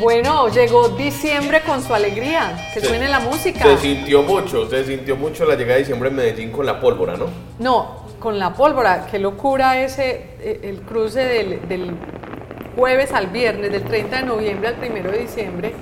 Bueno, llegó diciembre con su alegría, que Se- suene la música. Se sintió mucho, se sintió mucho la llegada de diciembre en Medellín con la pólvora, ¿no? No, con la pólvora, qué locura ese, eh, el cruce del, del jueves al viernes, del 30 de noviembre al 1 de diciembre.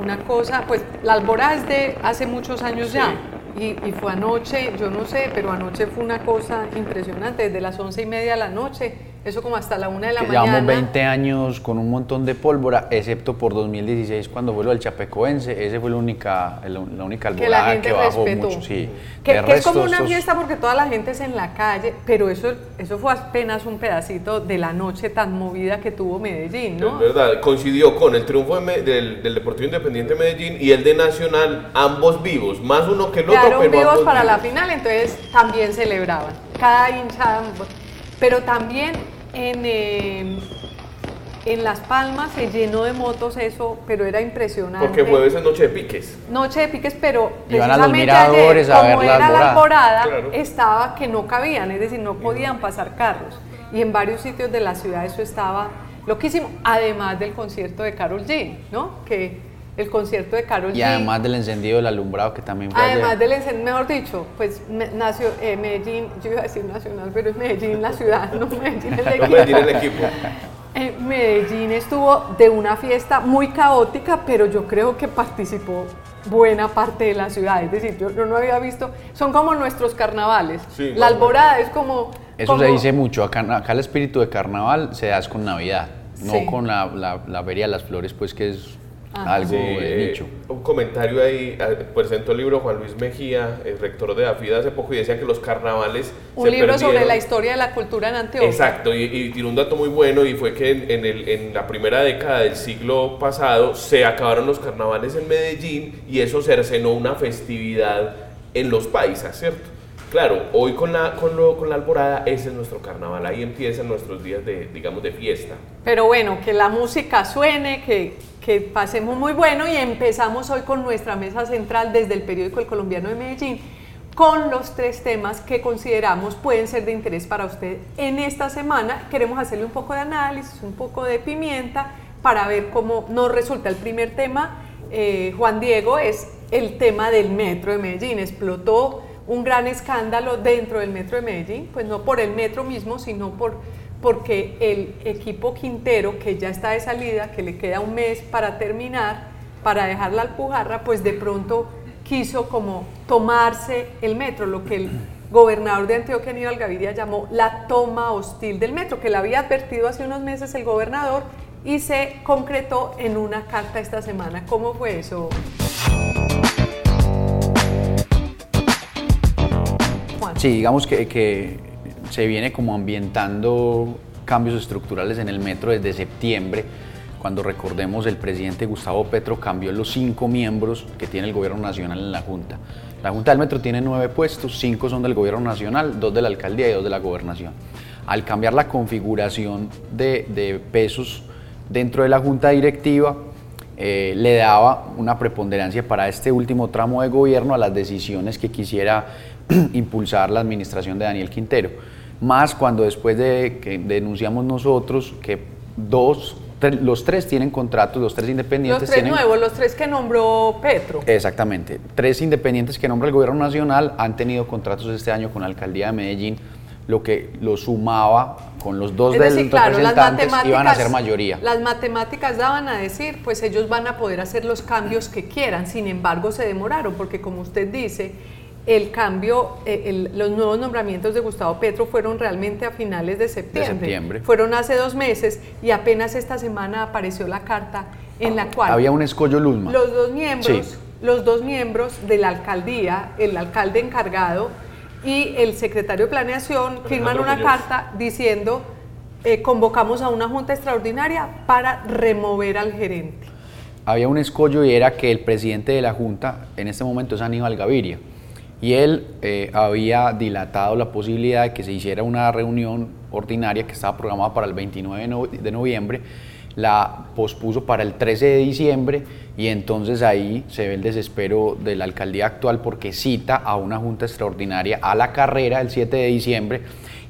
Una cosa, pues la alborada es de hace muchos años ya. Y, y fue anoche, yo no sé, pero anoche fue una cosa impresionante, desde las once y media de la noche, eso como hasta la una de la Que mañana. Llevamos 20 años con un montón de pólvora, excepto por 2016 cuando fue lo del Chapecoense. Ese fue la única, la, la única que la alborada que bajó respetó. mucho. Sí. Que, es como una estos- fiesta porque toda la gente es en la calle, pero eso, eso fue apenas un pedacito de la noche tan movida que tuvo Medellín, ¿no? Es verdad, coincidió con el triunfo de del, del Deportivo Independiente de Medellín y el de Nacional, ambos vivos, más uno que el otro, Quedaron pero vivos ambos para la final, entonces también celebraban. Cada hincha. Pero también en, eh, en Las Palmas se llenó de motos eso, pero era impresionante. Porque jueves es noche de piques. Noche de piques, pero Iban a los precisamente miradores ayer, a ver como la era la alborada. alborada, Claro. estaba que no cabían, es decir, no podían pasar carros. Y en varios sitios de la ciudad eso estaba loquísimo, además del concierto de Carol G, ¿no? Que el concierto de Carol Y G. además del encendido del alumbrado que también fue Además ayer. del encen- mejor dicho, pues me- nació eh, Medellín, yo iba a decir nacional, pero es Medellín la ciudad, no Medellín el No equipo. Medellín el equipo. Eh, Medellín estuvo de una fiesta muy caótica, pero yo creo que participó buena parte de la ciudad. Es decir, yo, yo no había visto, son como nuestros carnavales. Sí, la alborada es como... Eso como- se dice mucho. Acá, acá el espíritu de carnaval se da es con Navidad, no con la, la, la Feria de las Flores, pues que es Ajá. algo Sí, eh. Un comentario ahí, eh, presentó el libro Juan Luis Mejía, el rector de AFIDA hace poco, y decía que los carnavales. Un se libro sobre perdieron. la historia de la cultura en Antioquia. Exacto, y, y tiró un dato muy bueno y fue que en, en el- en la primera década del siglo pasado se acabaron los carnavales en Medellín y eso cercenó una festividad en los paisas, ¿cierto? Claro, hoy con la, con, lo- con la alborada ese es nuestro carnaval, ahí empiezan nuestros días de, digamos, de fiesta. Pero bueno, que la música suene, que, que pasemos muy bueno y empezamos hoy con nuestra mesa central desde el periódico El Colombiano de Medellín con los tres temas que consideramos pueden ser de interés para usted en esta semana. Queremos hacerle un poco de análisis, un poco de pimienta para ver cómo nos resulta. El primer tema, eh, Juan Diego, es el tema del metro de Medellín. Explotó un gran escándalo dentro del metro de Medellín, pues no por el metro mismo, sino por porque el equipo Quintero, que ya está de salida, que le queda un mes para terminar, para dejar la alpujarra, pues de pronto quiso como tomarse el metro, lo que el gobernador de Antioquia, Aníbal Gaviria, llamó la toma hostil del metro, que le había advertido hace unos meses el gobernador y se concretó en una carta esta semana. ¿Cómo fue eso? Juan. Sí, digamos que, que se viene como ambientando cambios estructurales en el metro desde septiembre, cuando recordemos el presidente Gustavo Petro cambió los cinco miembros que tiene el gobierno nacional en la Junta. La Junta del Metro tiene nueve puestos, cinco son del gobierno nacional, dos de la alcaldía y dos de la gobernación. Al cambiar la configuración de, de pesos dentro de la Junta Directiva, eh, le daba una preponderancia para este último tramo de gobierno a las decisiones que quisiera impulsar la administración de Daniel Quintero. Más cuando después de que denunciamos nosotros que dos, los tres tienen contratos, los tres independientes Los tres tienen... nuevos, los tres que nombró Petro. Exactamente. Tres independientes que nombra el gobierno nacional han tenido contratos este año con la alcaldía de Medellín, lo que lo sumaba con los dos Es del decir, claro, las representantes iban a ser mayoría. Las matemáticas daban a decir, pues ellos van a poder hacer los cambios que quieran, sin embargo se demoraron, porque como usted dice, el cambio, eh, el- los nuevos nombramientos de Gustavo Petro fueron realmente a finales de septiembre. septiembre. Fueron hace dos meses y apenas esta semana apareció la carta en la cual Había un escollo Luzma. los dos miembros, Sí. los dos miembros de la alcaldía, el alcalde encargado y el secretario de planeación firman una Muñoz. carta diciendo eh, convocamos a una junta extraordinaria para remover al gerente. había un escollo y era que el presidente de la Junta en este momento es Aníbal Gaviria. Y él eh, había dilatado la posibilidad de que se hiciera una reunión ordinaria que estaba programada para el 29 de no- de noviembre, la pospuso para el 13 de diciembre y entonces ahí se ve el desespero de la alcaldía actual porque cita a una junta extraordinaria a la carrera el 7 de diciembre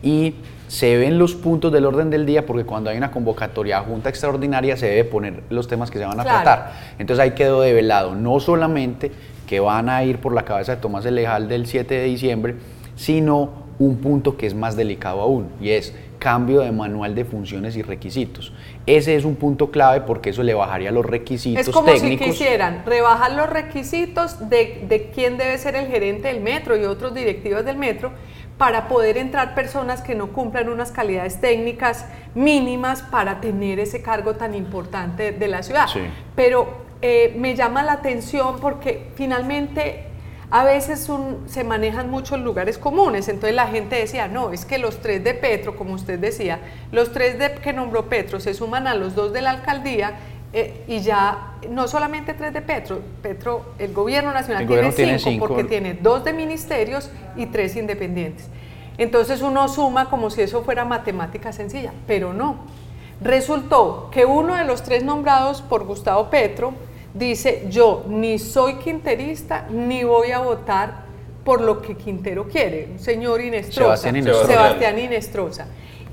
y se ven los puntos del orden del día porque cuando hay una convocatoria a junta extraordinaria se debe poner los temas que se van a tratar. Entonces ahí quedó develado no solamente que van a ir por la cabeza de Tomás el Lejal del 7 de diciembre, sino un punto que es más delicado aún y es cambio de manual de funciones y requisitos. Ese es un punto clave porque eso le bajaría los requisitos es como si quisieran rebajar los requisitos de, de quién debe ser el gerente del metro y otros directivos del metro para poder entrar personas que no cumplan unas calidades técnicas mínimas para tener ese cargo tan importante de la ciudad. Pero eh, me llama la atención porque finalmente a veces se manejan muchos lugares comunes, entonces la gente decía, no, es que los tres de Petro, como usted decía, los tres de, que nombró Petro se suman a los dos de la alcaldía eh, y ya no solamente tres de Petro, Petro, el gobierno nacional tiene, cinco, porque tiene dos de ministerios y tres independientes. Entonces uno suma como si eso fuera matemática sencilla, pero no. Resultó que uno de los tres nombrados por Gustavo Petro dice, yo ni soy quinterista ni voy a votar por lo que Quintero quiere, un señor Inestrosa, Sebastián Sebastián Inestrosa.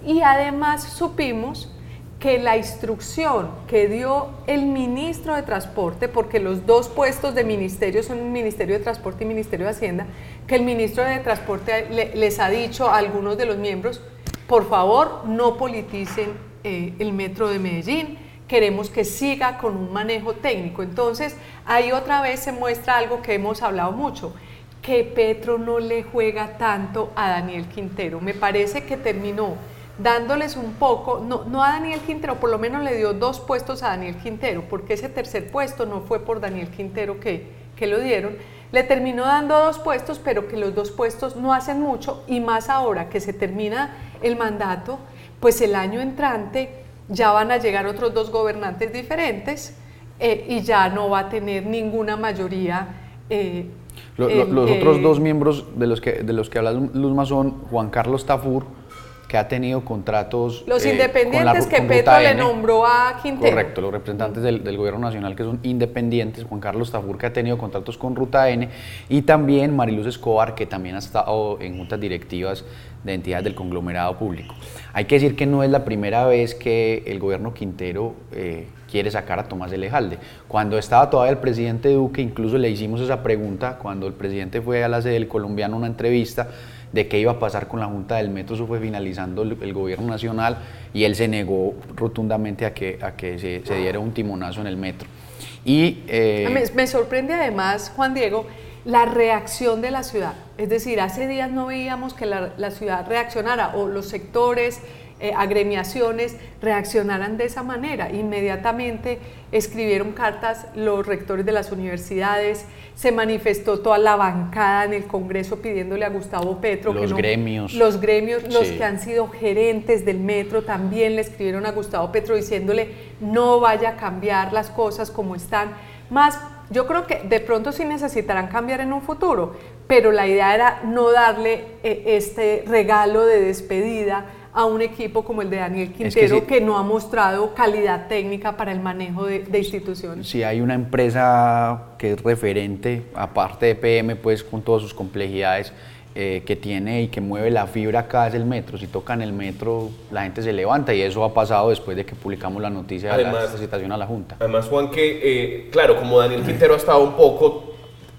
Y además supimos que la instrucción que dio el ministro de Transporte, porque los dos puestos de ministerio son el Ministerio de Transporte y Ministerio de Hacienda, que el ministro de Transporte les ha dicho a algunos de los miembros, por favor, no politicen eh, el metro de Medellín, queremos que siga con un manejo técnico. Entonces, ahí otra vez se muestra algo que hemos hablado mucho, que Petro no le juega tanto a Daniel Quintero. Me parece que terminó dándoles un poco, no, no a Daniel Quintero, por lo menos le dio dos puestos a Daniel Quintero, porque ese tercer puesto no fue por Daniel Quintero que, que lo dieron, le terminó dando dos puestos, pero que los dos puestos no hacen mucho y más ahora que se termina el mandato, pues el año entrante ya van a llegar otros dos gobernantes diferentes eh, y ya no va a tener ninguna mayoría. Eh, los otros dos miembros de los que, de los que habla Luzma son Juan Carlos Tafur, que ha tenido contratos. Los eh, independientes que Petro le nombró a Quintero. Correcto, los representantes del, gobierno nacional que son independientes, Juan Carlos Tafur, que ha tenido contratos con Ruta N, y también Mariluz Escobar, que también ha estado en juntas directivas de entidades del conglomerado público. Hay que decir que no es la primera vez que el gobierno Quintero eh, quiere sacar a Tomás de Lejalde. Cuando estaba todavía el presidente Duque, incluso le hicimos esa pregunta, cuando el presidente fue a la sede del colombiano una entrevista, de qué iba a pasar con la Junta del Metro, eso fue finalizando el, gobierno nacional y él se negó rotundamente a que, a que se, diera un timonazo en el metro. Y, eh, me, sorprende además, Juan Diego, la reacción de la ciudad. Es decir, hace días no veíamos que la, la ciudad reaccionara o los sectores eh, agremiaciones reaccionaran de esa manera. Inmediatamente escribieron cartas los rectores de las universidades, se manifestó toda la bancada en el Congreso pidiéndole a Gustavo Petro los que gremios. Los gremios, los que han sido gerentes del metro también le escribieron a Gustavo Petro diciéndole no vaya a cambiar las cosas como están. Más, yo creo que de pronto sí necesitarán cambiar en un futuro, pero la idea era no darle eh, este regalo de despedida a un equipo como el de Daniel Quintero que, no ha mostrado calidad técnica para el manejo de, instituciones. Si hay una empresa que es referente, aparte de PM, pues con todas sus complejidades, eh, que tiene y que mueve la fibra acá es el metro. Si tocan el metro, la gente se levanta y eso ha pasado después de que publicamos la noticia de la citación a la Junta. Además, Juan, que eh, claro, como Daniel Quintero ha estado un poco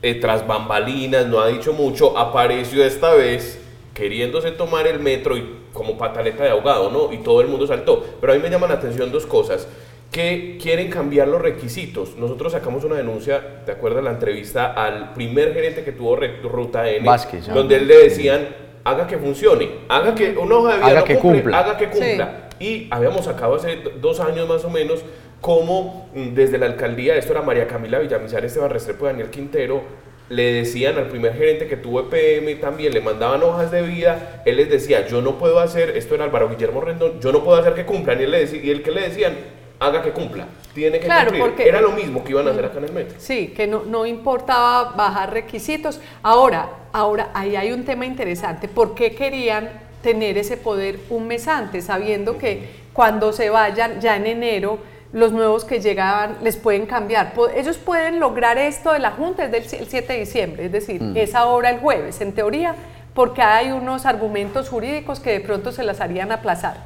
eh, tras bambalinas, no ha dicho mucho, apareció esta vez queriéndose tomar el metro y como pataleta de ahogado, ¿no? Y todo el mundo saltó. Pero a mí me llaman la atención dos cosas que quieren cambiar los requisitos. Nosotros sacamos una denuncia, de acuerdo a la entrevista al primer gerente que tuvo Ruta N, donde él le decían, haga que funcione, haga que una hoja de vida haga que cumpla. haga que cumpla. Y habíamos sacado hace dos años más o menos cómo mm, desde la alcaldía, esto era María Camila Villamizar, Esteban Restrepo y Daniel Quintero, le decían al primer gerente que tuvo EPM también, le mandaban hojas de vida, él les decía, yo no puedo hacer, esto era Álvaro Guillermo Rendón, yo no puedo hacer que cumplan, y él, le decía, y él que le decían, haga que cumpla, tiene que claro, cumplir. Porque, era lo mismo que iban a hacer acá en el metro. Sí, que no, no importaba bajar requisitos. Ahora, ahora, ahí hay un tema interesante, ¿por qué querían tener ese poder un mes antes, sabiendo que cuando se vayan ya en enero, los nuevos que llegaban les pueden cambiar. Ellos pueden lograr esto de la Junta, es del 7 de diciembre, es decir, mm. es ahora el jueves. En teoría porque hay unos argumentos jurídicos que de pronto se las harían aplazar.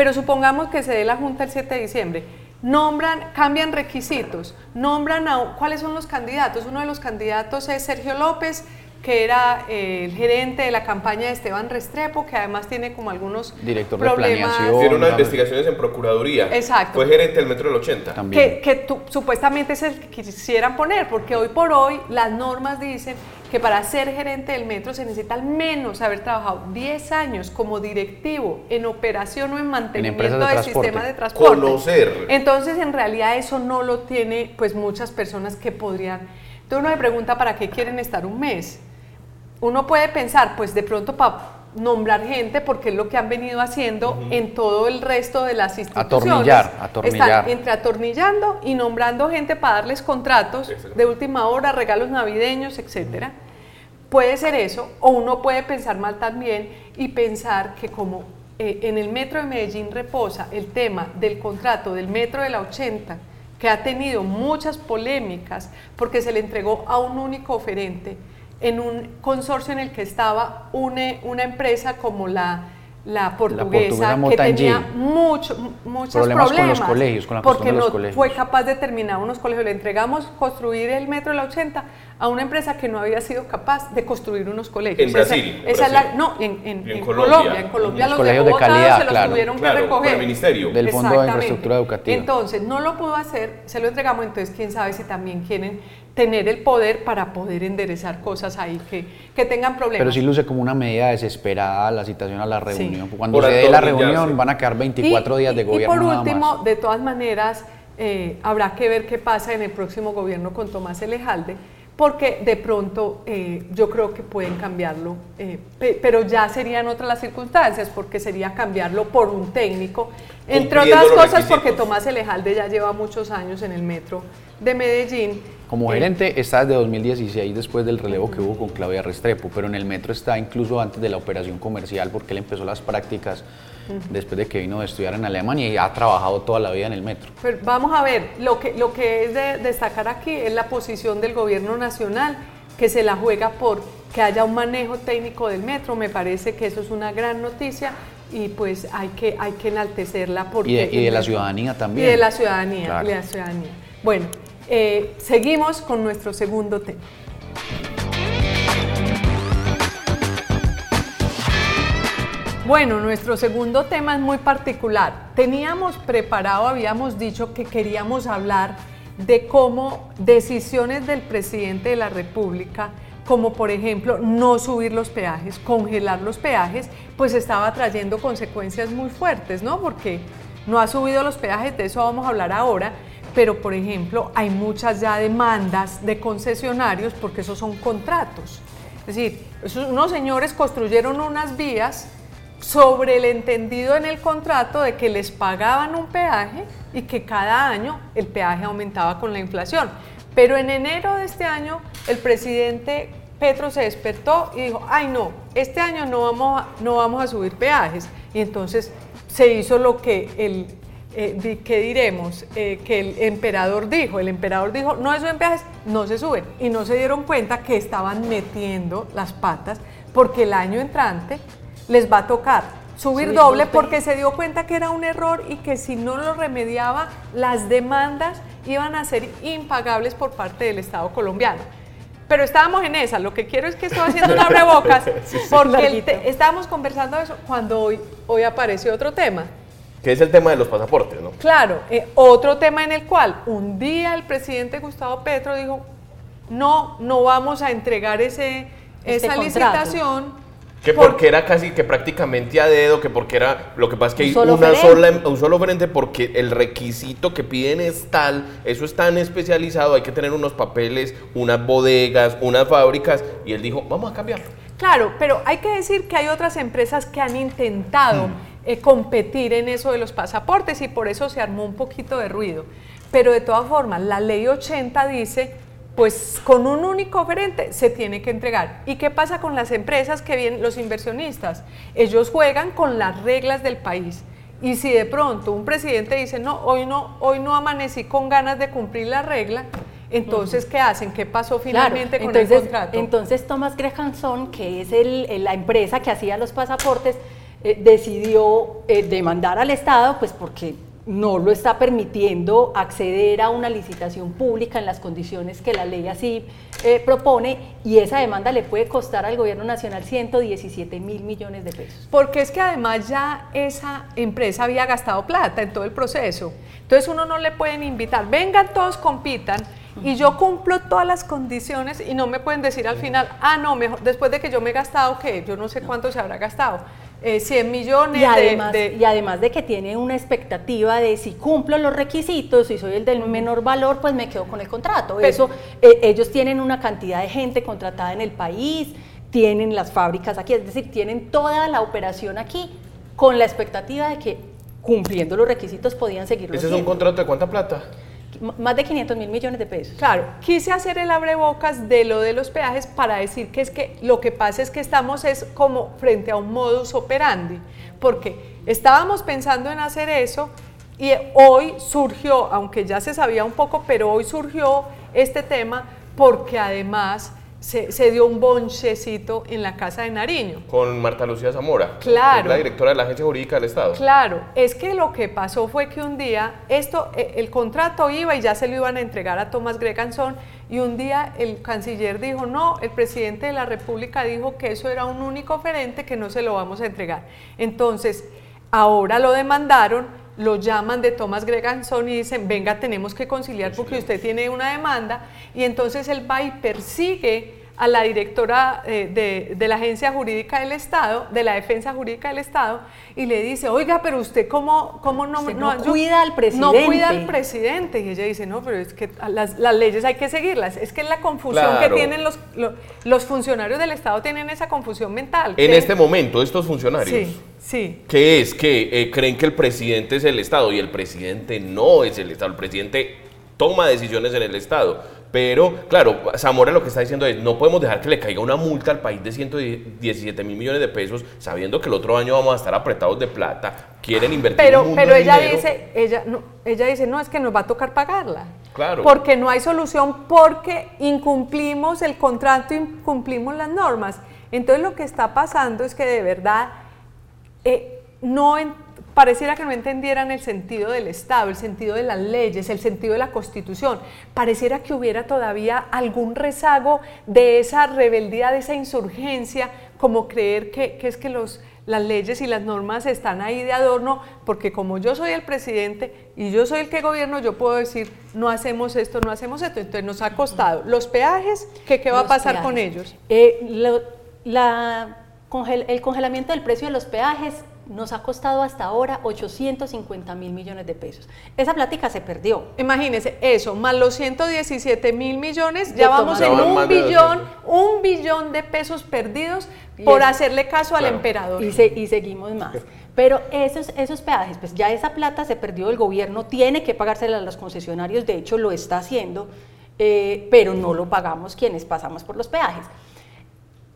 Pero supongamos que se dé la Junta el 7 de diciembre. Nombran, cambian requisitos, nombran a cuáles son los candidatos. Uno de los candidatos es Sergio López, que era eh, el gerente de la campaña de Esteban Restrepo, que además tiene como algunos Director problemas. de planeación. Tiene unas investigaciones en Procuraduría. Exacto. Fue gerente del Metro del 80. También. Que, que tú- supuestamente es el que quisieran poner, porque hoy por hoy las normas dicen que para ser gerente del metro se necesita al menos haber trabajado 10 años como directivo en operación o en mantenimiento empresas de del transporte. sistema de transporte. Conocer. Entonces, en realidad eso no lo tiene pues muchas personas que podrían. Entonces uno me pregunta para qué quieren estar un mes. Uno puede pensar, pues de pronto para nombrar gente, porque es lo que han venido haciendo en todo el resto de las instituciones. Atornillar, atornillar. Están entre atornillando y nombrando gente para darles contratos de última hora, regalos navideños, etcétera. Puede ser eso, o uno puede pensar mal también y pensar que como eh, en el metro de Medellín reposa el tema del contrato del metro de la 80, que ha tenido muchas polémicas porque se le entregó a un único oferente en un consorcio en el que estaba una, una empresa como la, la portuguesa, portuguesa que tenía mucho, mu- muchos Problemas con problemas, los colegios, con la porque de no los colegios. fue capaz de terminar unos colegios. Le entregamos construir el metro de la 80 a una empresa que no había sido capaz de construir unos colegios. En Brasil, Esa, esa es la- Brasil. no, en, en- Y en en Colombia. Colombia. En Colombia Los los colegios dejó de calidad, se los claro. tuvieron Claro, que recoger. el ministerio. Del Fondo de. Infraestructura Educativa. Entonces, no lo pudo hacer, se lo entregamos, entonces quién sabe si también quieren tener el poder para poder enderezar cosas ahí que, que tengan problemas. Pero sí luce como una medida desesperada la citación a la Sí. reunión. Cuando Por se dé la reunión van a quedar 24 días de y gobierno por nada último, más. de todas maneras, eh, habrá que ver qué pasa en el próximo gobierno con Tomás Elejalde, porque de pronto eh, yo creo que pueden cambiarlo, eh, pe- pero ya serían otras las circunstancias, porque sería cambiarlo por un técnico, entre otras cosas porque Tomás Elejalde ya lleva muchos años en el metro de Medellín. Como Eh, gerente está desde 2016 después del relevo que hubo con Claudia Restrepo, pero en el metro está incluso antes de la operación comercial porque él empezó las prácticas después de que vino a estudiar en Alemania y ha trabajado toda la vida en el metro. Pero vamos a ver, lo que, lo que es de destacar aquí es la posición del gobierno nacional, que se la juega por que haya un manejo técnico del metro. Me parece que eso es una gran noticia y pues hay que, hay que enaltecerla. Porque Y de- y de el la ciudadanía también. Y de la ciudadanía, Claro. de la ciudadanía. Bueno, eh, seguimos con nuestro segundo tema. Bueno, nuestro segundo tema es muy particular. Teníamos preparado, habíamos dicho que queríamos hablar de cómo decisiones del presidente de la República, como por ejemplo no subir los peajes, congelar los peajes, pues estaba trayendo consecuencias muy fuertes, ¿no? Porque no ha subido los peajes, de eso vamos a hablar ahora, pero por ejemplo hay muchas ya demandas de concesionarios porque esos son contratos. Es decir, unos señores construyeron unas vías sobre el entendido en el contrato de que les pagaban un peaje y que cada año el peaje aumentaba con la inflación. Pero en enero de este año el presidente Petro se despertó y dijo, ay no, este año no vamos no vamos a subir peajes. Y entonces se hizo lo que el, eh, ¿qué diremos? Eh, que el emperador dijo, el emperador dijo, no se suben peajes, no se suben. Y no se dieron cuenta que estaban metiendo las patas porque el año entrante les va a tocar subir Subir doble porque se dio cuenta que era un error y que si no lo remediaba, las demandas iban a ser impagables por parte del Estado colombiano. Pero estábamos en esa, lo que quiero es que estoy haciendo un abrebocas, porque el te- estábamos conversando de eso cuando hoy, hoy apareció otro tema. Que es el tema de los pasaportes, ¿no? Claro, eh, otro tema en el cual un día el presidente Gustavo Petro dijo, no, no vamos a entregar ese, Este esa contrato. licitación. Que por- porque era casi que prácticamente a dedo, que porque era, lo que pasa es que Un hay solo una frente. sola, un solo frente porque el requisito que piden es tal, eso es tan especializado, hay que tener unos papeles, unas bodegas, unas fábricas, y él dijo, vamos a cambiarlo. Claro, pero hay que decir que hay otras empresas que han intentado eh, competir en eso de los pasaportes y por eso se armó un poquito de ruido. Pero de todas formas, la ley 80 dice, pues con un único oferente se tiene que entregar. ¿Y qué pasa con las empresas que vienen, los inversionistas? Ellos juegan con las reglas del país. Y si de pronto un presidente dice, no, hoy no, hoy no amanecí con ganas de cumplir la regla, Entonces, ¿qué hacen? ¿Qué pasó finalmente con entonces, el contrato? Entonces, Thomas Grehanson, que es el, la empresa que hacía los pasaportes, eh, decidió eh, demandar al Estado, pues porque no lo está permitiendo acceder a una licitación pública en las condiciones que la ley así eh, propone y esa demanda le puede costar al gobierno nacional 117 mil millones de pesos. Porque es que además ya esa empresa había gastado plata en todo el proceso. Entonces uno no le pueden invitar, vengan todos compitan y yo cumplo todas las condiciones y no me pueden decir al final, ah, no, mejor, después de que yo me he gastado, que yo no sé cuánto se habrá gastado 100 eh, millones y además, de, Y además de que tiene una expectativa de si cumplo los requisitos y soy el del menor valor, pues me quedo con el contrato. Eso, eh, ellos tienen una cantidad de gente contratada en el país, tienen las fábricas aquí, es decir, tienen toda la operación aquí con la expectativa de que cumpliendo los requisitos podían seguir. ¿Ese es un contrato de cuánta plata? Más de 500 mil millones de pesos. Claro, quise hacer el abrebocas de lo de los peajes para decir que es que lo que pasa es que estamos es como frente a un modus operandi, porque estábamos pensando en hacer eso y hoy surgió, aunque ya se sabía un poco, pero hoy surgió este tema porque además se, dio un bonchecito en la casa de Nariño. Con Marta Lucía Zamora, claro, la directora de la Agencia Jurídica del Estado. Claro, es que lo que pasó fue que un día esto, e, el contrato iba y ya se lo iban a entregar a Tomás Greganson y un día el canciller dijo, no, el presidente de la República dijo que eso era un único oferente que no se lo vamos a entregar. Entonces, ahora lo demandaron, lo llaman de Tomás Greganson y dicen, venga, tenemos que conciliar porque usted tiene una demanda, y entonces él va y persigue a la directora eh, de, la Agencia Jurídica del Estado, de la Defensa Jurídica del Estado, y le dice, oiga, pero usted cómo, cómo no, no, cuida al presidente. No cuida al presidente. Y ella dice, no, pero es que las, leyes hay que seguirlas. Es que es la confusión que tienen los, los, funcionarios del Estado, tienen esa confusión mental. En este momento, estos funcionarios. Sí, sí. ¿Qué es? Que eh, creen que el presidente es el Estado y el presidente no es el Estado. El presidente toma decisiones en el Estado pero, claro, Zamora lo que está diciendo es, no podemos dejar que le caiga una multa al país de 117 mil millones de pesos, sabiendo que el otro año vamos a estar apretados de plata, quieren invertir pero, un Pero ella dice, ella no, ella dice, no, es que nos va a tocar pagarla. Claro. Porque no hay solución, porque incumplimos el contrato, incumplimos las normas. Entonces lo que está pasando es que de verdad eh, no pareciera que no entendieran el sentido del Estado, el sentido de las leyes, el sentido de la Constitución. Pareciera que hubiera todavía algún rezago de esa rebeldía, de esa insurgencia, como creer que, es que los, las leyes y las normas están ahí de adorno, porque como yo soy el presidente y yo soy el que gobierno, yo puedo decir, no hacemos esto, no hacemos esto. Entonces nos ha costado. Los peajes, ¿qué, qué va a pasar con ellos? Eh, la, el congelamiento del precio de los peajes nos ha costado hasta ahora 850 mil millones de pesos. Esa plática se perdió. Imagínense eso, más los 117 mil millones, ya vamos en un billón, un billón de pesos perdidos por hacerle caso al emperador. Y, y seguimos más. Pero esos, esos peajes, pues ya esa plata se perdió, el gobierno tiene que pagársela a los concesionarios, de hecho lo está haciendo, eh, pero no lo pagamos quienes pasamos por los peajes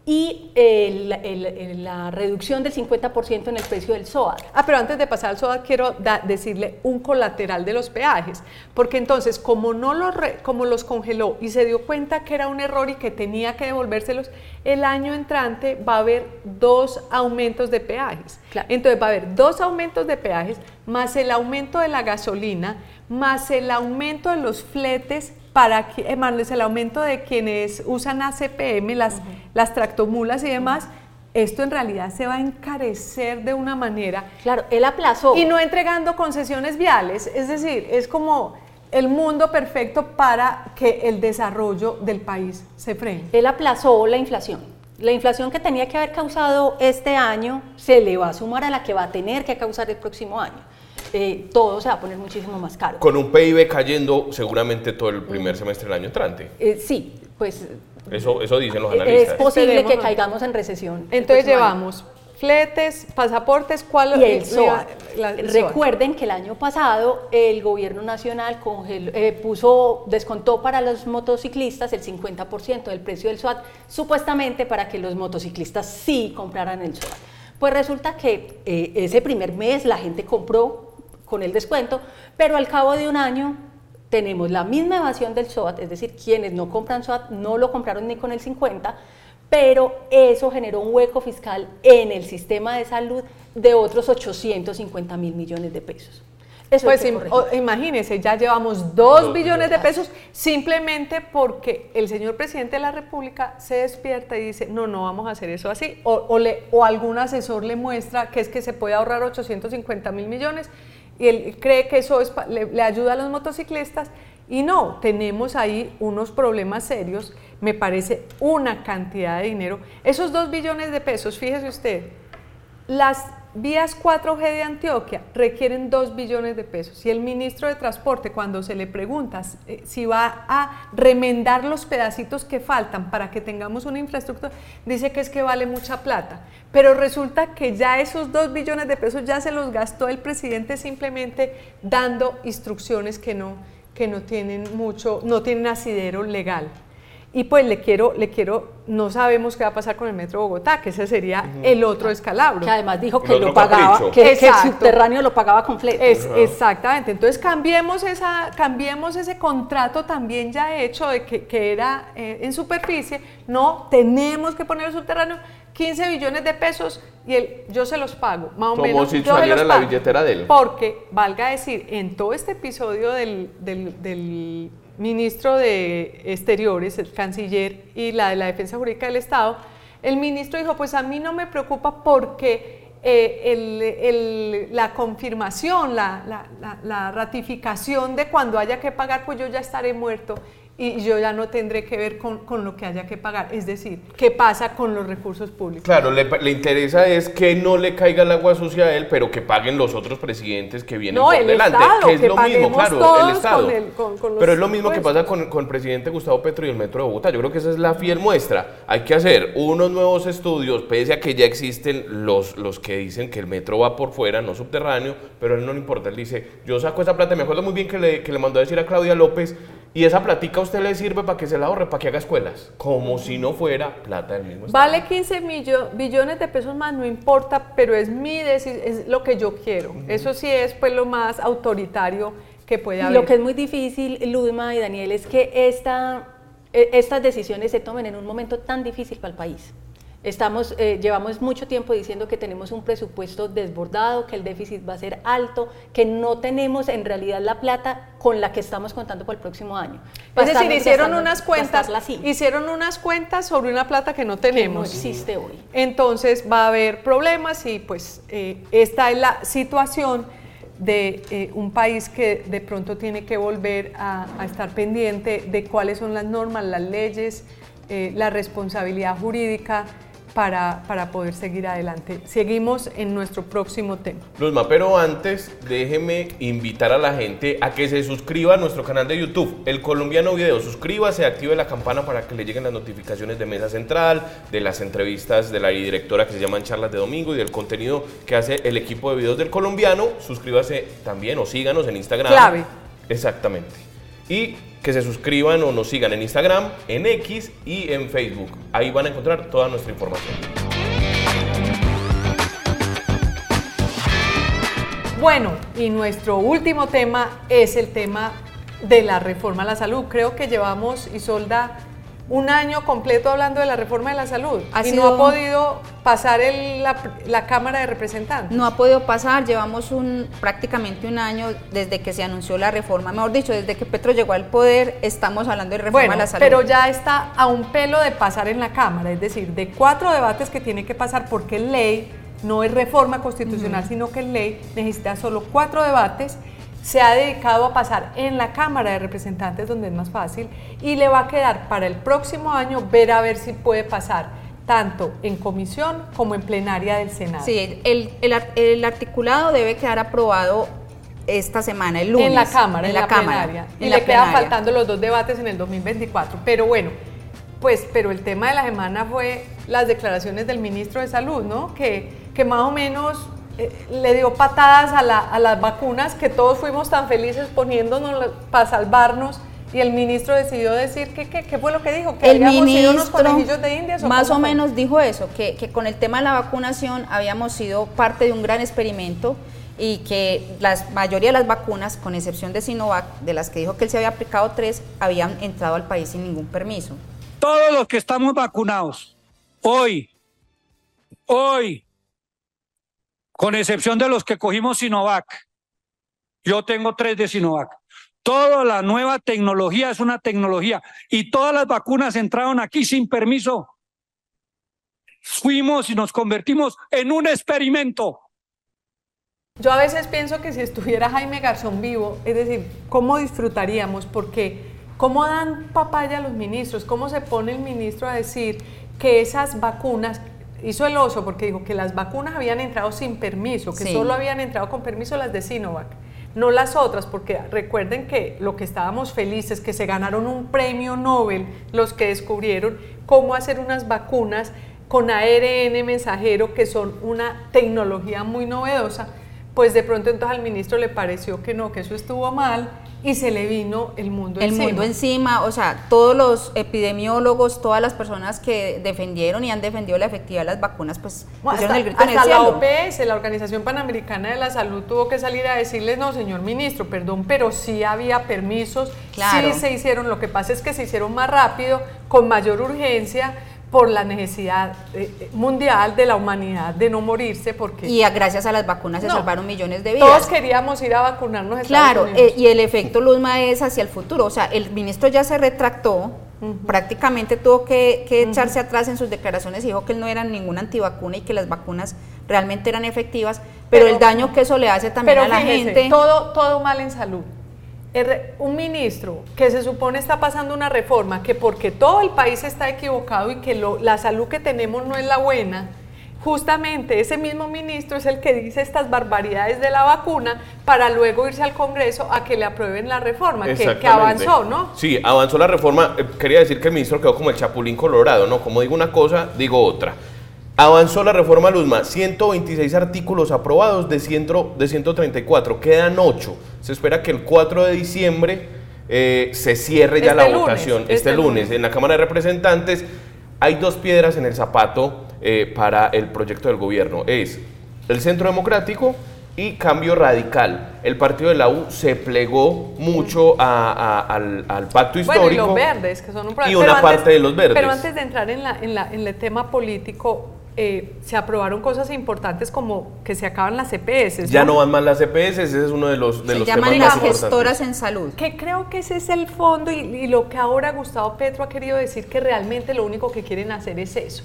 y la reducción del 50% en el precio del SOAR. Ah, pero antes de pasar al SOAR quiero decirle un colateral de los peajes, porque entonces como, no los como los congeló y se dio cuenta que era un error y que tenía que devolvérselos, el año entrante va a haber dos aumentos de peajes. Entonces va a haber dos aumentos de peajes más el aumento de la gasolina, más el aumento de los fletes para que, eh, más el aumento de quienes usan ACPM, las, las tractomulas y demás, esto en realidad se va a encarecer de una manera. Claro, él aplazó. Y no entregando concesiones viales, es decir, es como el mundo perfecto para que el desarrollo del país se frene. Él aplazó la inflación. La inflación que tenía que haber causado este año se le va a sumar a la que va a tener que causar el próximo año. Eh, todo se va a poner muchísimo más caro. Con un PIB cayendo seguramente todo el primer semestre del año entrante. Eh, sí, pues... Eso, eso dicen los analistas. Es posible que caigamos en recesión. Entonces llevamos fletes, pasaportes, ¿cuál y el SOA. Recuerden que el año pasado el gobierno nacional eh, puso, descontó para los motociclistas el 50% del precio del SOAT, supuestamente para que los motociclistas sí compraran el SOAT. Pues resulta que ese primer mes la gente compró con el descuento, pero al cabo de un año tenemos la misma evasión del SOAT, es decir, quienes no compran SOAT no lo compraron ni con el 50, pero eso generó un hueco fiscal en el sistema de salud de otros 850 mil millones de pesos. Eso pues imagínense, ya llevamos 2 billones de pesos simplemente porque el señor presidente de la República se despierta y dice, no, no vamos a hacer eso así, o, le, o algún asesor le muestra que es que se puede ahorrar 850 mil millones y él cree que eso le, ayuda a los motociclistas y no, tenemos ahí unos problemas serios, me parece una cantidad de dinero. Esos dos billones de pesos, fíjese usted, las vías 4G de Antioquia requieren 2 billones de pesos y el ministro de Transporte cuando se le pregunta eh, si va a remendar los pedacitos que faltan para que tengamos una infraestructura, dice que es que vale mucha plata. Pero resulta que ya esos 2 billones de pesos ya se los gastó el presidente simplemente dando instrucciones que no, que no tienen mucho, no tienen asidero legal. Y pues le quiero, le quiero, no sabemos qué va a pasar con el Metro Bogotá, que ese sería el otro escalabro. Que además dijo que lo pagaba, que, el subterráneo lo pagaba completo. Es, Exactamente, entonces cambiemos, esa, cambiemos ese contrato también ya hecho de que, que era eh, en superficie, no, tenemos que poner el subterráneo, 15 billones de pesos y el, yo se los pago, más o menos. Como si saliera la billetera de él. Porque, valga decir, en todo este episodio del, del, del ministro de Exteriores, el canciller y la de la Defensa Jurídica del Estado, el ministro dijo, pues a mí no me preocupa porque eh, la confirmación, la, la, ratificación de cuando haya que pagar, pues yo ya estaré muerto y yo ya no tendré que ver con, con, lo que haya que pagar. Es decir, ¿qué pasa con los recursos públicos? Claro, le, le, interesa es que no le caiga el agua sucia a él, pero que paguen los otros presidentes que vienen por delante. que es lo mismo, claro, el Estado. pero es lo mismo que pasa con, con, el presidente Gustavo Petro y el Metro de Bogotá. Yo creo que esa es la fiel muestra. Hay que hacer unos nuevos estudios, pese a que ya existen los, los que dicen que el metro va por fuera, no subterráneo, pero a él no le importa. Él dice, yo saco esa plata. Me acuerdo muy bien que le, que le mandó a decir a Claudia López y esa platica a usted le sirve para que se la ahorre, para que haga escuelas, como si no fuera plata del mismo Estado. Vale 15 billones de pesos más, no importa, pero es mi es lo que yo quiero. Eso sí es pues lo más autoritario que puede haber. Lo que es muy difícil, Ludma y Daniel, es que esta, e, estas decisiones se tomen en un momento tan difícil para el país. Estamos, eh, llevamos mucho tiempo diciendo que tenemos un presupuesto desbordado, que el déficit va a ser alto, que no tenemos en realidad la plata con la que estamos contando para el próximo año. Es decir, hicieron unas cuentas, hicieron unas cuentas sobre una plata que no tenemos. Que no existe hoy. Entonces va a haber problemas y pues eh, esta es la situación de eh, un país que de pronto tiene que volver a, estar pendiente de cuáles son las normas, las leyes, la responsabilidad jurídica para, para, poder seguir adelante. Seguimos en nuestro próximo tema. Luzma, pero antes déjeme invitar a la gente a que se suscriba a nuestro canal de YouTube, El Colombiano Video. Suscríbase, active la campana para que le lleguen las notificaciones de Mesa Central, de las entrevistas de la directora que se llaman Charlas de Domingo y del contenido que hace el equipo de videos del Colombiano. Suscríbase también o síganos en Instagram. Clave. Exactamente. Y que se suscriban o nos sigan en Instagram, en X y en Facebook. Ahí van a encontrar toda nuestra información. Bueno, y nuestro último tema es el tema de la reforma a la salud. Creo que llevamos, Isolda, un año completo hablando de la reforma de la salud y no ha podido pasar la, Cámara de Representantes. No ha podido pasar, llevamos un, prácticamente un año desde que se anunció la reforma, mejor dicho, desde que Petro llegó al poder, estamos hablando de reforma a la salud. Pero ya está a un pelo de pasar en la Cámara, es decir, de cuatro debates que tiene que pasar porque ley no es reforma constitucional, sino que ley necesita solo cuatro debates se ha dedicado a pasar en la Cámara de Representantes, donde es más fácil, y le va a quedar para el próximo año ver a ver si puede pasar tanto en comisión como en plenaria del Senado. Sí, el, articulado debe quedar aprobado esta semana, el lunes. En la Cámara, en, la, Cámara. Y le quedan faltando los dos debates en el 2024. Pero bueno, pues, pero el tema de la semana fue las declaraciones del ministro de Salud, ¿no? Que, que más o menos eh, le dio patadas a, las vacunas que todos fuimos tan felices poniéndonos para salvarnos y el ministro decidió decir que qué fue lo que dijo que el ministro unos conejillos de indias más o menos dijo eso que, que, con el tema de la vacunación habíamos sido parte de un gran experimento y que la mayoría de las vacunas, con excepción de Sinovac, de las que dijo que él se había aplicado tres, habían entrado al país sin ningún permiso. Todos los que estamos vacunados, hoy, hoy, con excepción de los que cogimos Sinovac, yo tengo tres de Sinovac. Toda la nueva tecnología es una tecnología y todas las vacunas entraron aquí sin permiso. Fuimos y nos convertimos en un experimento. Yo a veces pienso que si estuviera Jaime Garzón vivo, es decir, ¿cómo disfrutaríamos? Porque ¿cómo dan papaya a los ministros? ¿Cómo se pone el ministro a decir que esas vacunas, hizo el oso porque dijo que las vacunas habían entrado sin permiso, que solo habían entrado con permiso las de Sinovac, no las otras, porque recuerden que lo que estábamos felices, que se ganaron un premio Nobel los que descubrieron cómo hacer unas vacunas con ARN mensajero, que son una tecnología muy novedosa pues de pronto entonces al ministro le pareció que no, que eso estuvo mal y se le vino el mundo el encima. El mundo encima, o sea, todos los epidemiólogos, todas las personas que defendieron y han defendido la efectividad de las vacunas, pues pusieron el grito en el la OPS, la Organización Panamericana de la Salud, tuvo que salir a decirles, no, señor ministro, perdón, pero sí había permisos, sí se hicieron, lo que pasa es que se hicieron más rápido, con mayor urgencia, por la necesidad eh, eh, mundial de la humanidad de no morirse porque y gracias a las vacunas se salvaron millones de vidas. todos queríamos ir a vacunarnos claro eh, y el efecto Luzma es hacia el futuro. O sea el ministro ya se retractó prácticamente tuvo que, echarse atrás en sus declaraciones y dijo que él no era ninguna antivacuna y que las vacunas realmente eran efectivas pero, el daño que eso le hace también a la gente. todo todo mal en salud un ministro que se supone está pasando una reforma, que porque todo el país está equivocado y que la salud que tenemos no es la buena, justamente ese mismo ministro es el que dice estas barbaridades de la vacuna para luego irse al Congreso a que le aprueben la reforma, que, que, avanzó, ¿no? Sí, avanzó la reforma. Eh, quería decir que el ministro quedó como el chapulín colorado, ¿no? Como digo una cosa, digo otra. Avanzó la reforma Luzma, 126 artículos aprobados de, de 134, quedan 8. Se espera que el 4 de diciembre eh, se cierre ya la este votación, este, este lunes. En la Cámara de Representantes hay dos piedras en el zapato eh, para el proyecto del gobierno. Es el Centro Democrático y Cambio Radical. El partido de la U se plegó mucho al, pacto histórico. y los verdes, que son un Y una parte de los verdes. Pero antes de entrar en, la, en, la, en el tema político, eh, se aprobaron cosas importantes como que se acaban las EPS. Ya no van más las EPS, ese es uno de los, de se los llaman las gestoras en salud. Que creo que ese es el fondo y, y lo que ahora Gustavo Petro ha querido decir que realmente lo único que quieren hacer es eso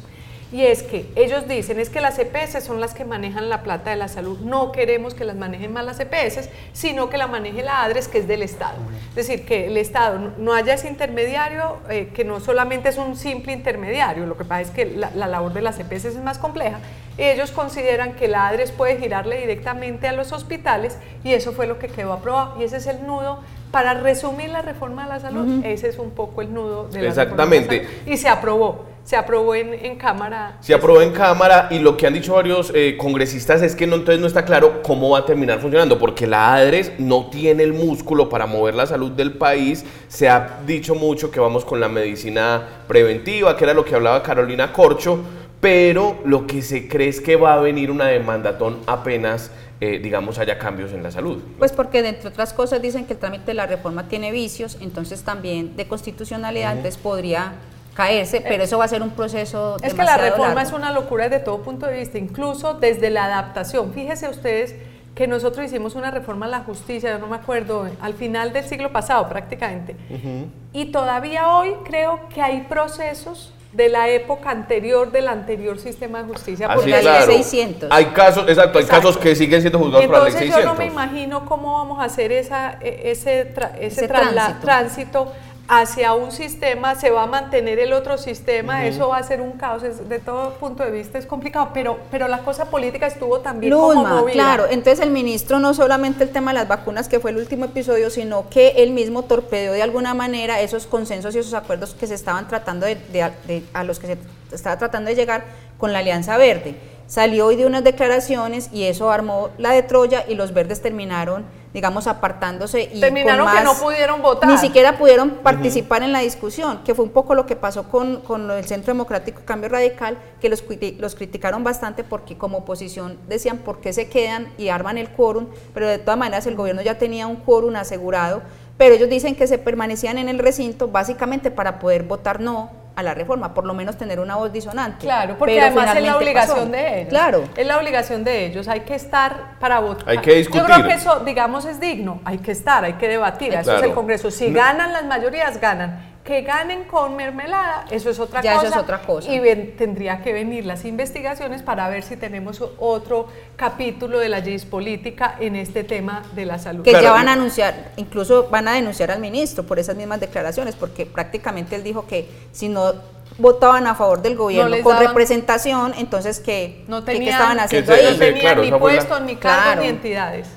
y es que ellos dicen es que las EPS son las que manejan la plata de la salud, no queremos que las manejen más las EPS, sino que la maneje la ADRES, que es del Estado. Es decir, que el Estado no haya ese intermediario, eh, que no solamente es un simple intermediario, lo que pasa es que la, labor de las EPS es más compleja, ellos consideran que la ADRES puede girarle directamente a los hospitales y eso fue lo que quedó aprobado. Y ese es el nudo. Para resumir la reforma de la salud, ese es un poco el nudo de la Exactamente. y se aprobó se aprobó en, Cámara. Se aprobó en Cámara y lo que han dicho varios eh, congresistas es que no, entonces no está claro cómo va a terminar funcionando, porque la ADRES no tiene el músculo para mover la salud del país. Se ha dicho mucho que vamos con la medicina preventiva, que era lo que hablaba Carolina Corcho, pero lo que se cree es que va a venir una demandatón apenas eh, digamos, haya cambios en la salud. Pues porque, entre otras cosas, dicen que el trámite de la reforma tiene vicios, entonces también de constitucionalidad, entonces podría caerse, pero eso va a ser un proceso Es que la reforma es una locura desde todo punto de vista, incluso desde la adaptación. Fíjese ustedes que nosotros hicimos una reforma a la justicia, yo no me acuerdo, al final del siglo pasado prácticamente. Y todavía hoy creo que hay procesos de la época anterior del anterior sistema de justicia por la ley 600. Hay casos, exacto, hay casos que siguen siendo juzgados por la ley 600. Entonces yo no me imagino cómo vamos a hacer esa, e, ese, ese, tránsito hacia un sistema, se va a mantener el otro sistema, eso va a ser un caos, de todo punto de vista es complicado, pero, pero la cosa política estuvo también como claro, entonces el ministro no solamente el tema de las vacunas, que fue el último episodio, sino que él mismo torpedeó de alguna manera esos consensos y esos acuerdos que se estaban tratando de, a los que se estaba tratando de llegar con la Alianza Verde. Salió hoy de unas declaraciones y eso armó la de Troya y los verdes terminaron, digamos, apartándose y Terminaron con que más- no pudieron votar. Ni siquiera pudieron participar en la discusión, que fue un poco lo que pasó con, con del Centro Democrático Cambio Radical, que los, los criticaron bastante porque como oposición decían por qué se quedan y arman el quórum, pero de todas maneras el gobierno ya tenía un quórum asegurado, pero ellos dicen que se permanecían en el recinto básicamente para poder votar no a la reforma, por lo menos tener una voz disonante. Claro, porque Pero además es la obligación pasó. de ellos. Claro. Es la obligación de ellos. Hay que estar para votar. Hay que discutir. Yo creo que eso, digamos, es digno. Hay que estar, hay que debatir. Eso es el Congreso. Si No. ganan las mayorías, ganan. Que ganen con mermelada, eso es otra Ya eso cosa. es otra cosa. Y ven- tendría que venir las investigaciones para ver si tenemos otro capítulo de la GIS política en este tema de la salud. que Claro, ya van a anunciar, incluso van a denunciar al ministro por esas mismas declaraciones, porque prácticamente él dijo que si no votaban a favor del gobierno con daban- representación, entonces que no ¿qué- tenían, ¿qué estaban haciendo Que se- no ahí? sí, tenían claro, ni puestos, ni cargos, Claro. ni entidades.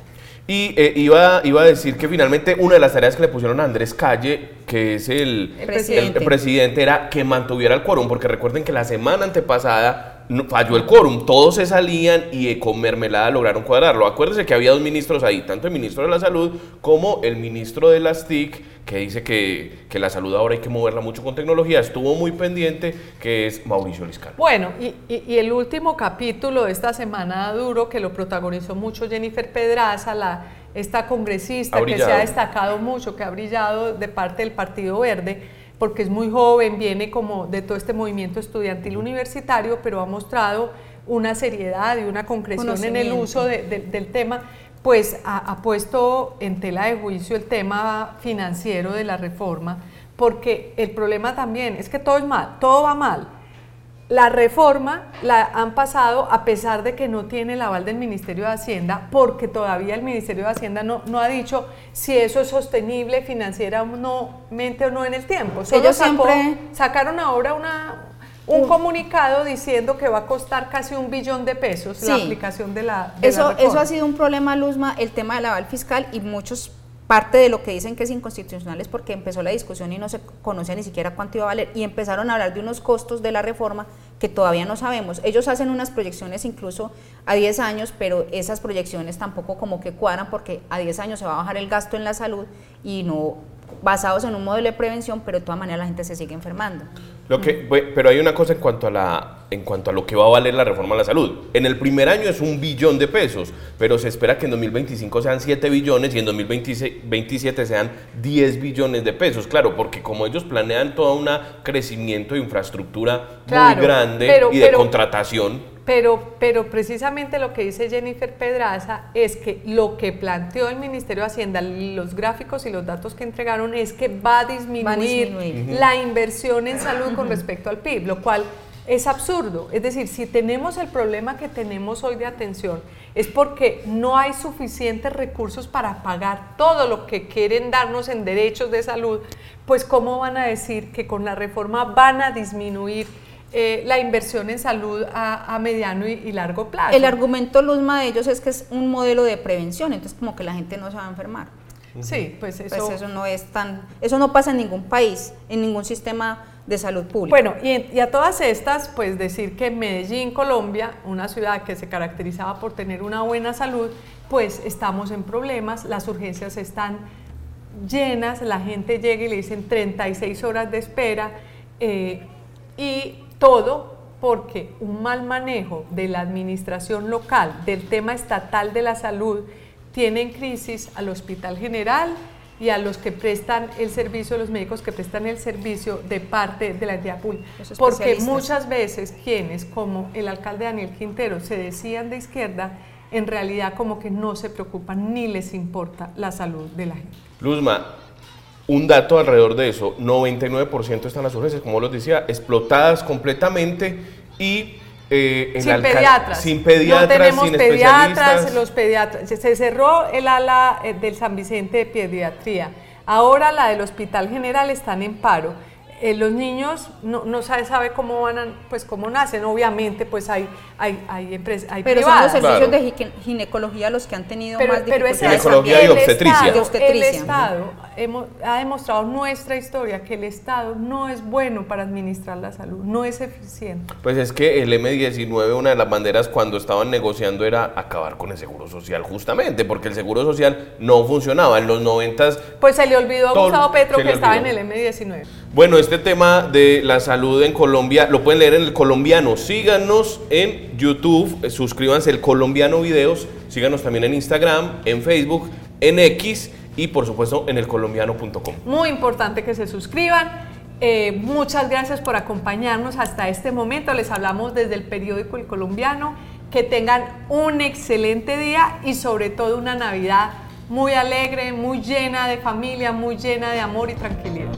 Y eh, iba, iba a decir que finalmente una de las tareas que le pusieron a Andrés Calle, que es el, El presidente. el presidente, era que mantuviera el quórum, porque recuerden que la semana antepasada no- falló el quórum, todos se salían y eh, con mermelada lograron cuadrarlo. Acuérdense que había dos ministros ahí, tanto el ministro de la Salud como el ministro de las TIC, que dice que, que la salud ahora hay que moverla mucho con tecnología, estuvo muy pendiente, que es Mauricio Liscano. Bueno, y, y- y el último capítulo de esta semana duro que lo protagonizó mucho Jennifer Pedraza, la, esta congresista que se ha destacado mucho, que ha brillado de parte del Partido Verde, porque es muy joven, viene como de todo este movimiento estudiantil universitario, pero ha mostrado una seriedad y una concreción en el uso de- de- del tema, pues ha, ha puesto en tela de juicio el tema financiero de la reforma, porque el problema también es que todo es mal, todo va mal. La reforma la han pasado a pesar de que no tiene el aval del Ministerio de Hacienda, porque todavía el Ministerio de Hacienda no, no ha dicho si eso es sostenible financieramente o no en el tiempo. Solo Ellos sacó- siempre- sacaron ahora una, un comunicado diciendo que va a costar casi un billón de pesos la aplicación de la, de la Eso, reforma. eso ha sido un problema, Luzma, el tema del aval fiscal y muchos parte de lo que dicen que es inconstitucional es porque empezó la discusión y no se conocía ni siquiera cuánto iba a valer y empezaron a hablar de unos costos de la reforma que todavía no sabemos. Ellos hacen unas proyecciones incluso a 10 años, pero esas proyecciones tampoco como que cuadran porque a 10 años se va a bajar el gasto en la salud y no basados en un modelo de prevención, pero de todas maneras la gente se sigue enfermando. Lo que, pero hay una cosa en cuanto, a la, en cuanto a lo que va a valer la reforma a la salud. En el primer año es un billón de pesos, pero se espera que en 2025 sean 7 billones y en 2027 sean 10 billones de pesos. Claro, porque como ellos planean todo un crecimiento de infraestructura Claro, muy grande pero- y de pero- contratación, Pero, pero precisamente lo que dice Jennifer Pedraza es que lo que planteó el Ministerio de Hacienda, los gráficos y los datos que entregaron es que va a disminuir, Va a disminuir. la inversión en salud con respecto al PIB, lo cual es absurdo. Es decir, si tenemos el problema que tenemos hoy de atención, es porque no hay suficientes recursos para pagar todo lo que quieren darnos en derechos de salud, pues ¿cómo van a decir que con la reforma van a disminuir? Eh, la inversión en salud a, a mediano y, y largo plazo. El argumento Luzma de ellos es que es un modelo de prevención, entonces como que la gente no se va a enfermar. Sí, pues eso. Pues eso no es tan, eso no pasa en ningún país, en ningún sistema de salud pública. Bueno, y, y a todas estas, pues decir que Medellín, Colombia, una ciudad que se caracterizaba por tener una buena salud, pues estamos en problemas, las urgencias están llenas, la gente llega y le dicen 36 horas de espera eh, y todo porque un mal manejo de la administración local, del tema estatal de la salud, tiene en crisis al Hospital General y a los que prestan el servicio, los médicos que prestan el servicio de parte de la entidad pública. Porque muchas veces quienes, como el alcalde Daniel Quintero, se decían de izquierda, en realidad como que no se preocupan ni les importa la salud de la gente. Luzma, un dato alrededor de eso, 99% están las urgencias, como los decía, explotadas completamente y eh, sin pediatras. Sin pediatras, no tenemos sin pediatras, los pediatras. Se- Se cerró el ala eh, del San Vicente de pediatría. Ahora la del Hospital General están en paro. Eh, los niños no, no sabe, sabe cómo van a- pues cómo nacen, obviamente pues hay, hay, hay empresas, hay Pero son los servicios Claro. de ginecología los que han tenido pero, más pero es dificultades. Ginecología y el obstetricia. Estado, obstetricia. El Estado hemos- ha demostrado nuestra historia que el Estado no es bueno para administrar la salud, no es eficiente. Pues es que el M19, una de las banderas cuando estaban negociando era acabar con el seguro social, justamente, porque el seguro social no funcionaba. En los 90 Pues se le olvidó a Gustavo Petro que estaba en el M19. Bueno, este tema de la salud en Colombia lo pueden leer en el colombiano. Síganos en YouTube, suscríbanse el colombiano videos, síganos también en Instagram, en Facebook, en X y por supuesto en el colombiano.com. Muy importante que se suscriban. Eh, muchas gracias por acompañarnos hasta este momento. Les hablamos desde el periódico El Colombiano. Que tengan un excelente día y sobre todo una Navidad muy alegre, muy llena de familia, muy llena de amor y tranquilidad.